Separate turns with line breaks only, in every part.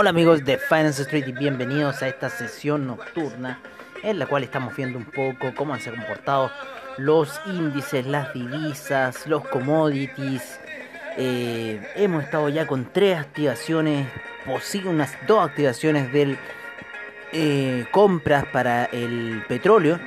Hola amigos de Finance Street y bienvenidos a esta sesión nocturna en la cual estamos viendo un poco cómo han se comportado los índices, las divisas, los commodities. Eh, hemos estado ya con tres activaciones, posible unas dos activaciones del eh, compras para el petróleo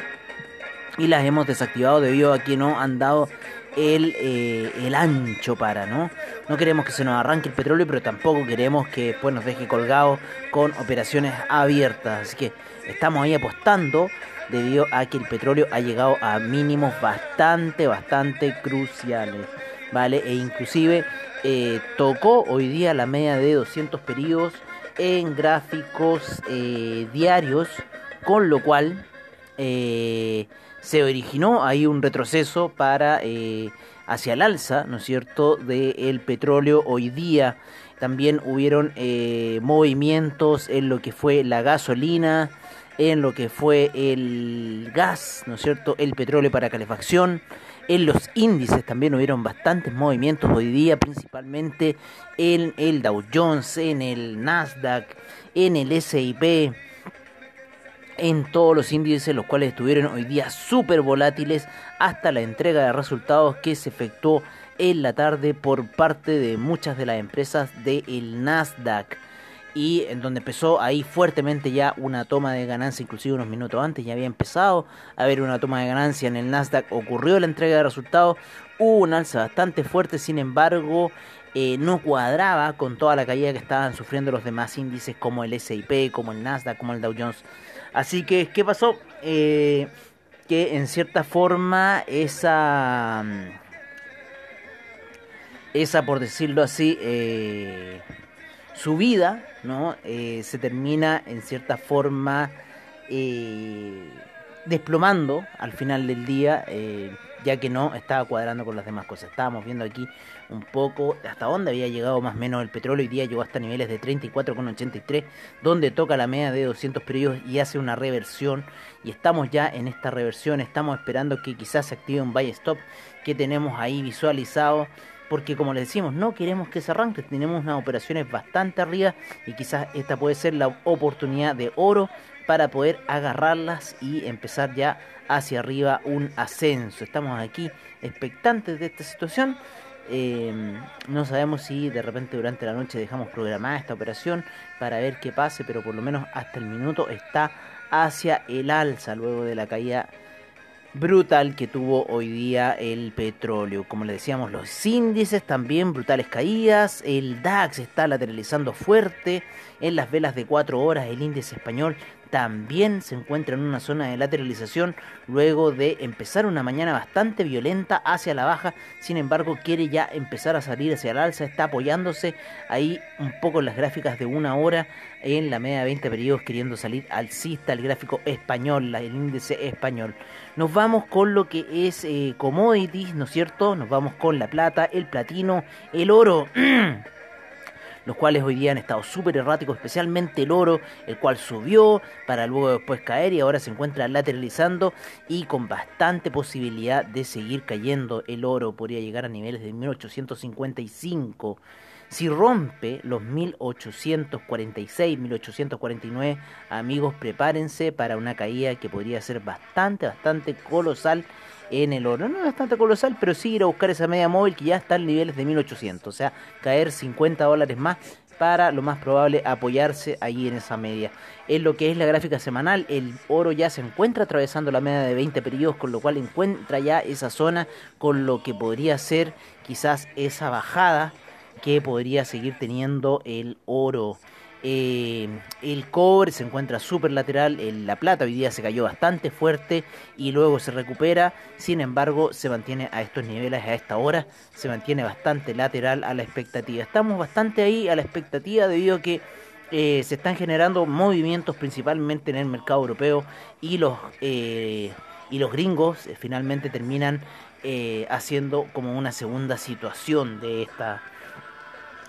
y las hemos desactivado debido a que no han dado el, eh, el ancho para, ¿no? No queremos que se nos arranque el petróleo, pero tampoco queremos que después nos deje colgados con operaciones abiertas. Así que estamos ahí apostando debido a que el petróleo ha llegado a mínimos bastante, bastante cruciales, ¿vale? E inclusive eh, tocó hoy día la media de 200 periodos en gráficos eh, diarios, con lo cual se originó ahí un retroceso para eh, hacia el alza, ¿no es cierto?, del petróleo hoy día. También hubieron eh, movimientos en lo que fue la gasolina, en lo que fue el gas, ¿no es cierto?, el petróleo para calefacción. En los índices también hubieron bastantes movimientos hoy día, principalmente en el Dow Jones, en el Nasdaq, en el SIP en todos los índices, los cuales estuvieron hoy día súper volátiles hasta la entrega de resultados que se efectuó en la tarde por parte de muchas de las empresas del Nasdaq. Y en donde empezó ahí fuertemente ya una toma de ganancia, inclusive unos minutos antes ya había empezado a haber una toma de ganancia en el Nasdaq, ocurrió la entrega de resultados, hubo un alza bastante fuerte, sin embargo eh, no cuadraba con toda la caída que estaban sufriendo los demás índices como el S&P, como el Nasdaq, como el Dow Jones. Así que, ¿qué pasó? Eh, que en cierta forma esa, esa por decirlo así, eh, subida, ¿no? Eh, se termina en cierta forma desplomando al final del día, ya que no estaba cuadrando con las demás cosas. Estábamos viendo aquí un poco hasta dónde había llegado más o menos el petróleo. Hoy día llegó hasta niveles de 34,83, donde toca la media de 200 periodos y hace una reversión. Y estamos ya en esta reversión, estamos esperando que quizás se active un buy stop que tenemos ahí visualizado porque como les decimos, no queremos que se arranque, tenemos unas operaciones bastante arriba y quizás esta puede ser la oportunidad de oro para poder agarrarlas y empezar ya hacia arriba un ascenso. Estamos aquí expectantes de esta situación. Eh, no sabemos si de repente durante la noche dejamos programada esta operación para ver qué pase, pero por lo menos hasta el minuto está hacia el alza luego de la caída brutal que tuvo hoy día el petróleo. Como le decíamos, los índices también brutales caídas. El DAX está lateralizando fuerte. En las velas de 4 horas el índice español también se encuentra en una zona de lateralización luego de empezar una mañana bastante violenta hacia la baja. Sin embargo, quiere ya empezar a salir hacia el alza. Está apoyándose ahí un poco en las gráficas de una hora en la media de 20 periodos queriendo salir alcista el gráfico español, el índice español. Nos vamos con lo que es eh, commodities, ¿no es cierto? Nos vamos con la plata, el platino, el oro. los cuales hoy día han estado súper erráticos, especialmente el oro, el cual subió para luego después caer y ahora se encuentra lateralizando y con bastante posibilidad de seguir cayendo. El oro podría llegar a niveles de 1855. Si rompe los 1846, 1849, amigos, prepárense para una caída que podría ser bastante, bastante colosal en el oro. No es bastante colosal, pero sí ir a buscar esa media móvil que ya está en niveles de 1800. O sea, caer 50 dólares más para lo más probable apoyarse ahí en esa media. En lo que es la gráfica semanal, el oro ya se encuentra atravesando la media de 20 periodos, con lo cual encuentra ya esa zona con lo que podría ser quizás esa bajada que podría seguir teniendo el oro. Eh, el cobre se encuentra súper lateral, el- la plata hoy día se cayó bastante fuerte y luego se recupera, sin embargo se mantiene a estos niveles a esta hora, se mantiene bastante lateral a la expectativa. Estamos bastante ahí a la expectativa debido a que eh, se están generando movimientos principalmente en el mercado europeo y los, eh, y los gringos eh, finalmente terminan eh, haciendo como una segunda situación de esta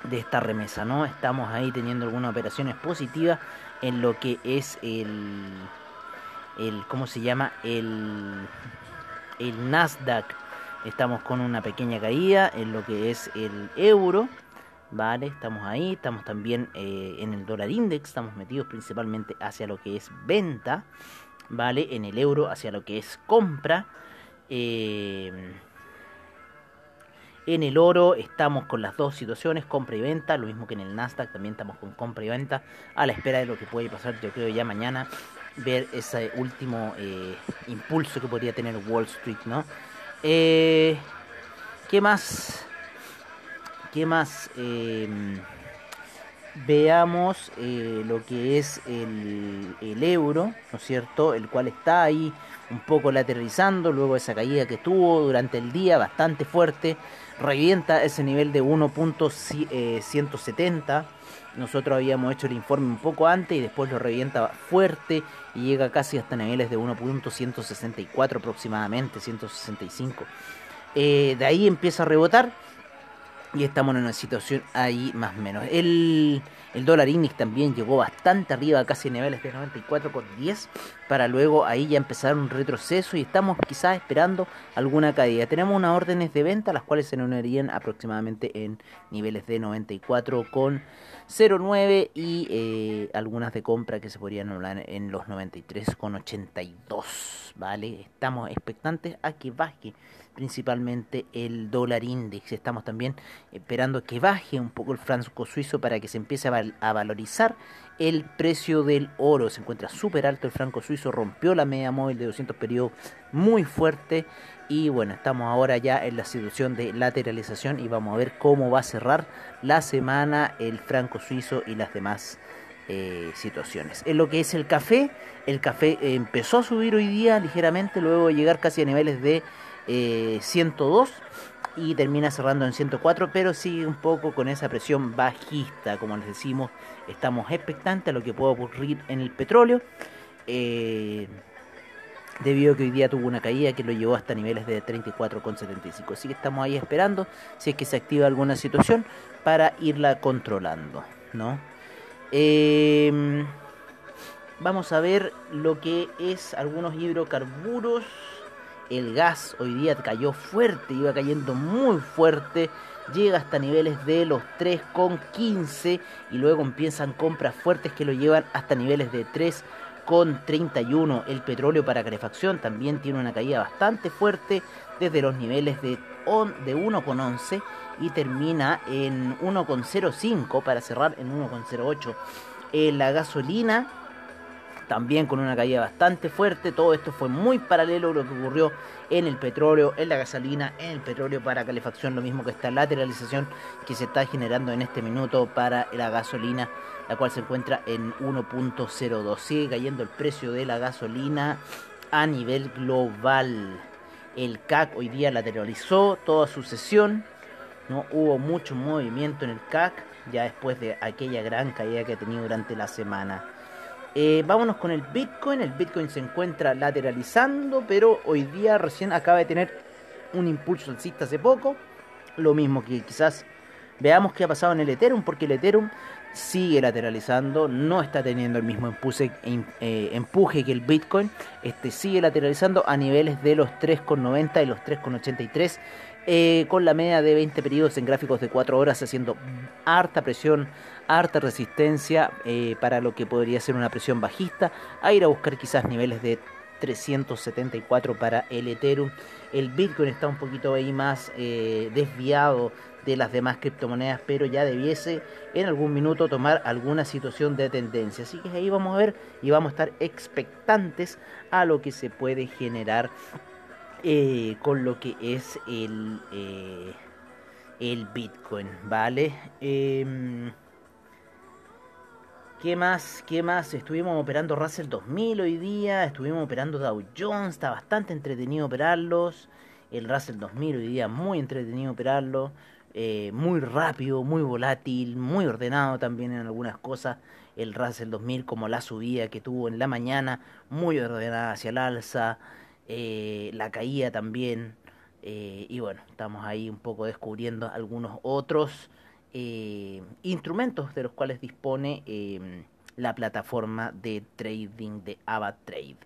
de esta remesa, ¿no? Estamos ahí teniendo algunas operaciones positivas en lo que es el, el ¿cómo se llama? El, el Nasdaq. Estamos con una pequeña caída en lo que es el euro, ¿vale? Estamos ahí, estamos también eh, en el dólar index, estamos metidos principalmente hacia lo que es venta, ¿vale? En el euro hacia lo que es compra. Eh, en el oro estamos con las dos situaciones, compra y venta, lo mismo que en el Nasdaq, también estamos con compra y venta, a la espera de lo que puede pasar, yo creo ya mañana, ver ese último eh, impulso que podría tener Wall Street, ¿no? Eh, ¿Qué más? ¿Qué más? Eh, veamos eh, lo que es el euro, ¿no es cierto? El cual está ahí un poco lateralizando luego de esa caída que tuvo durante el día, bastante fuerte, revienta ese nivel de 1.170. Nosotros habíamos hecho el informe un poco antes y después lo revienta fuerte y llega casi hasta niveles de 1.164 aproximadamente, 165. Eh, de ahí empieza a rebotar y estamos en una situación ahí más o menos. El, el dólar index también llegó bastante arriba, casi niveles de 94,10, para luego ahí ya empezar un retroceso y estamos quizás esperando alguna caída. Tenemos unas órdenes de venta, las cuales se unirían aproximadamente en niveles de 94,09 y eh, algunas de compra que se podrían anular en los 93,82, ¿vale? Estamos expectantes a que baje principalmente el dólar index. Estamos también esperando que baje un poco el franco suizo para que se empiece a, val a valorizar el precio del oro. Se encuentra súper alto el franco suizo, rompió la media móvil de 200 periodos muy fuerte y bueno, estamos ahora ya en la situación de lateralización y vamos a ver cómo va a cerrar la semana el franco suizo y las demás eh, situaciones. En lo que es el café, el café empezó a subir hoy día ligeramente, luego de llegar casi a niveles de eh, 102 y termina cerrando en 104, pero sigue un poco con esa presión bajista, como les decimos, estamos expectantes a lo que pueda ocurrir en el petróleo, eh, debido a que hoy día tuvo una caída que lo llevó hasta niveles de 34,75, así que estamos ahí esperando si es que se activa alguna situación para irla controlando, ¿no? Eh, vamos a ver lo que es algunos hidrocarburos el gas hoy día cayó fuerte, iba cayendo muy fuerte, llega hasta niveles de los 3,15 y luego empiezan compras fuertes que lo llevan hasta niveles de 3,31. El petróleo para calefacción también tiene una caída bastante fuerte desde los niveles de, de 1,11 y termina en 1,05 para cerrar en 1,08. Eh, la gasolina también con una caída bastante fuerte. Todo esto fue muy paralelo a lo que ocurrió en el petróleo, en la gasolina, en el petróleo para calefacción, lo mismo que esta lateralización que se está generando en este minuto para la gasolina, la cual se encuentra en 1.02. Sigue cayendo el precio de la gasolina a nivel global. El CAC hoy día lateralizó toda su sesión. No hubo mucho movimiento en el CAC ya después de aquella gran caída que ha tenido durante la semana. Eh, vámonos con el Bitcoin. El Bitcoin se encuentra lateralizando, pero hoy día recién acaba de tener un impulso alcista hace poco. Lo mismo que quizás veamos qué ha pasado en el Ethereum, porque el Ethereum sigue lateralizando, no está teniendo el mismo empuje, eh, empuje que el Bitcoin. Este sigue lateralizando a niveles de los 3,90 y los 3,83. Eh, con la media de 20 periodos en gráficos de 4 horas haciendo harta presión, harta resistencia eh, para lo que podría ser una presión bajista, a ir a buscar quizás niveles de 374 para el Ethereum. El Bitcoin está un poquito ahí más eh, desviado de las demás criptomonedas, pero ya debiese en algún minuto tomar alguna situación de tendencia. Así que ahí vamos a ver y vamos a estar expectantes a lo que se puede generar eh, con lo que es el, eh, el Bitcoin, ¿vale? ¿Qué más? ¿Qué más? Estuvimos operando Russell 2000 hoy día, estuvimos operando Dow Jones, está bastante entretenido operarlos. El Russell 2000 hoy día muy entretenido operarlo, eh, muy rápido, muy volátil, muy ordenado también en algunas cosas. El Russell 2000 como la subida que tuvo en la mañana, muy ordenada hacia el alza, eh, la caída también. eh, y bueno, estamos ahí un poco descubriendo algunos otros eh, instrumentos de los cuales dispone eh, la plataforma de trading de AvaTrade.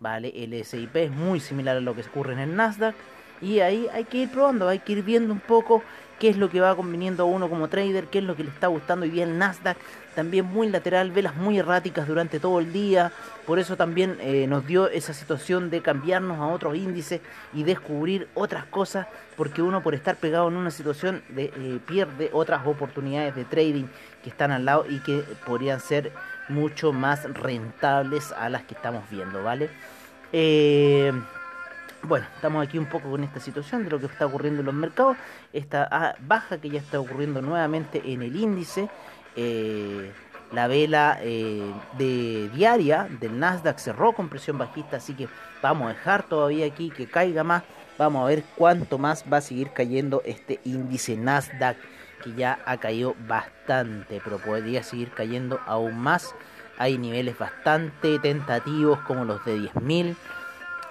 ¿Vale? El SIP es muy similar a lo que ocurre en el Nasdaq. Y ahí hay que ir probando, hay que ir viendo un poco qué es lo que va conveniendo a uno como trader, qué es lo que le está gustando día el Nasdaq. También muy lateral, velas muy erráticas durante todo el día. Por eso también eh, nos dio esa situación de cambiarnos a otros índices y descubrir otras cosas. Porque uno por estar pegado en una situación eh, pierde otras oportunidades de trading que están al lado y que podrían ser mucho más rentables a las que estamos viendo, ¿vale? Eh, bueno, estamos aquí un poco con esta situación de lo que está ocurriendo en los mercados, esta ah, baja que ya está ocurriendo nuevamente en el índice, eh, la vela eh, de diaria del Nasdaq cerró con presión bajista, así que vamos a dejar todavía aquí que caiga más, vamos a ver cuánto más va a seguir cayendo este índice Nasdaq que ya ha caído bastante, pero podría seguir cayendo aún más. Hay niveles bastante tentativos como los de 10.000.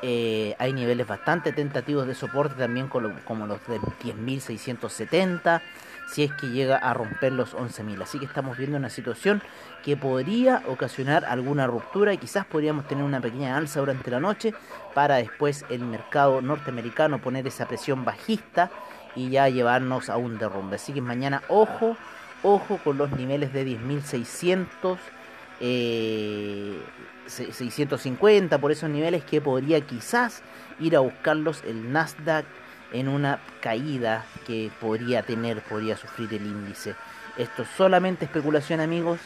Eh, hay niveles bastante tentativos de soporte también como, como los de 10.670 si es que llega a romper los 11.000 así que estamos viendo una situación que podría ocasionar alguna ruptura y quizás podríamos tener una pequeña alza durante la noche para después el mercado norteamericano poner esa presión bajista y ya llevarnos a un derrumbe. Así que mañana ojo ojo con los niveles de 10.600 eh, 650 por esos niveles que podría quizás ir a buscarlos el Nasdaq en una caída que podría tener, podría sufrir el índice. Esto es solamente especulación amigos,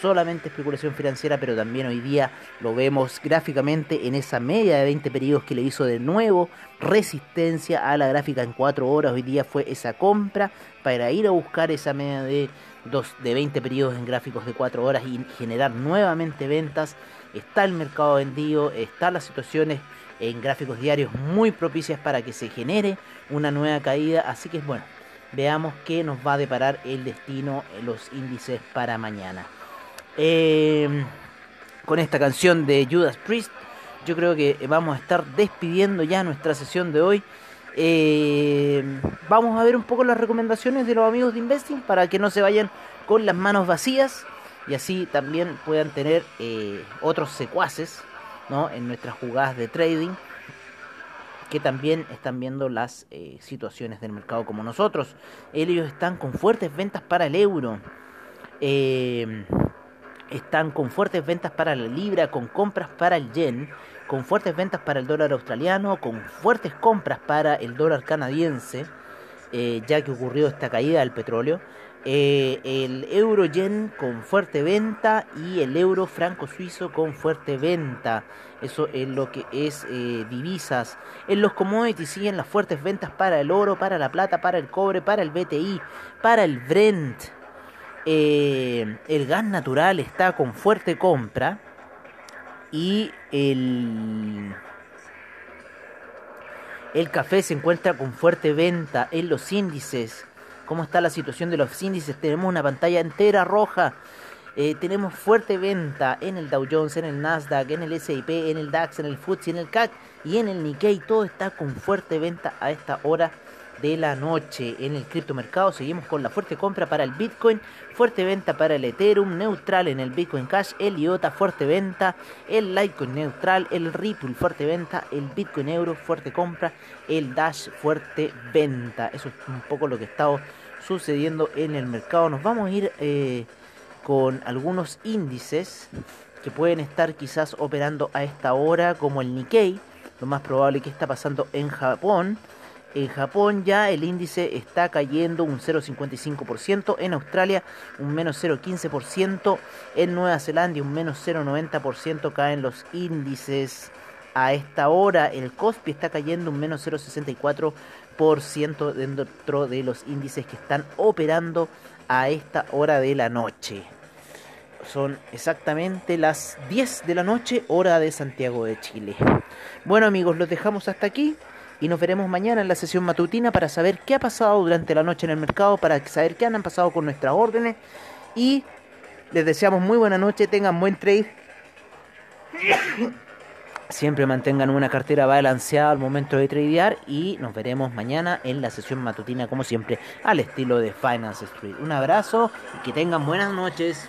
solamente especulación financiera, pero también hoy día lo vemos gráficamente en esa media de 20 periodos que le hizo de nuevo resistencia a la gráfica en 4 horas. Hoy día fue esa compra para ir a buscar esa media de, dos, de 20 periodos en gráficos de 4 horas y generar nuevamente ventas. Está el mercado vendido, están las situaciones en gráficos diarios muy propicias para que se genere una nueva caída. Así que bueno, veamos qué nos va a deparar el destino, los índices para mañana. Eh, con esta canción de Judas Priest, yo creo que vamos a estar despidiendo ya nuestra sesión de hoy. Eh, vamos a ver un poco las recomendaciones de los amigos de Investing para que no se vayan con las manos vacías y así también puedan tener eh, otros secuaces ¿no? en nuestras jugadas de trading que también están viendo las eh, situaciones del mercado como nosotros. Ellos están con fuertes ventas para el euro. Eh, están con fuertes ventas para la libra, con compras para el yen, con fuertes ventas para el dólar australiano, con fuertes compras para el dólar canadiense, ya que ocurrió esta caída del petróleo. Eh, el euro yen con fuerte venta y el euro franco suizo con fuerte venta. Eso es lo que es eh, divisas. En los commodities siguen las fuertes ventas para el oro, para la plata, para el cobre, para el BTI, para el Brent. Eh, el gas natural está con fuerte compra y el el café se encuentra con fuerte venta en los índices. ¿Cómo está la situación de los índices? Tenemos una pantalla entera roja. Eh, tenemos fuerte venta en el Dow Jones, en el Nasdaq, en el S&P, en el DAX, en el FTSE, en el CAC y en el Nikkei. Todo está con fuerte venta a esta hora de la noche en el criptomercado. Seguimos con la fuerte compra para el Bitcoin, fuerte venta para el Ethereum, neutral en el Bitcoin Cash, el IOTA, fuerte venta, el Litecoin neutral, el Ripple, fuerte venta, el Bitcoin Euro, fuerte compra, el Dash, fuerte venta. Eso es un poco lo que está sucediendo en el mercado. Nos vamos a ir eh, con algunos índices que pueden estar quizás operando a esta hora, como el Nikkei, lo más probable que está pasando en Japón. En Japón ya el índice está cayendo un 0,55%, en Australia un menos 0,15%, en Nueva Zelanda un menos 0,90% caen los índices. A esta hora el Kospi está cayendo un menos 0,64% dentro de los índices que están operando a esta hora de la noche. Son exactamente las 10 de la noche, hora de Santiago de Chile. Bueno amigos, los dejamos hasta aquí y nos veremos mañana en la sesión matutina para saber qué ha pasado durante la noche en el mercado, para saber qué han pasado con nuestras órdenes y les deseamos muy buena noche, tengan buen trade. Siempre mantengan una cartera balanceada al momento de tradear y nos veremos mañana en la sesión matutina como siempre al estilo de Finance Street. Un abrazo y que tengan buenas noches.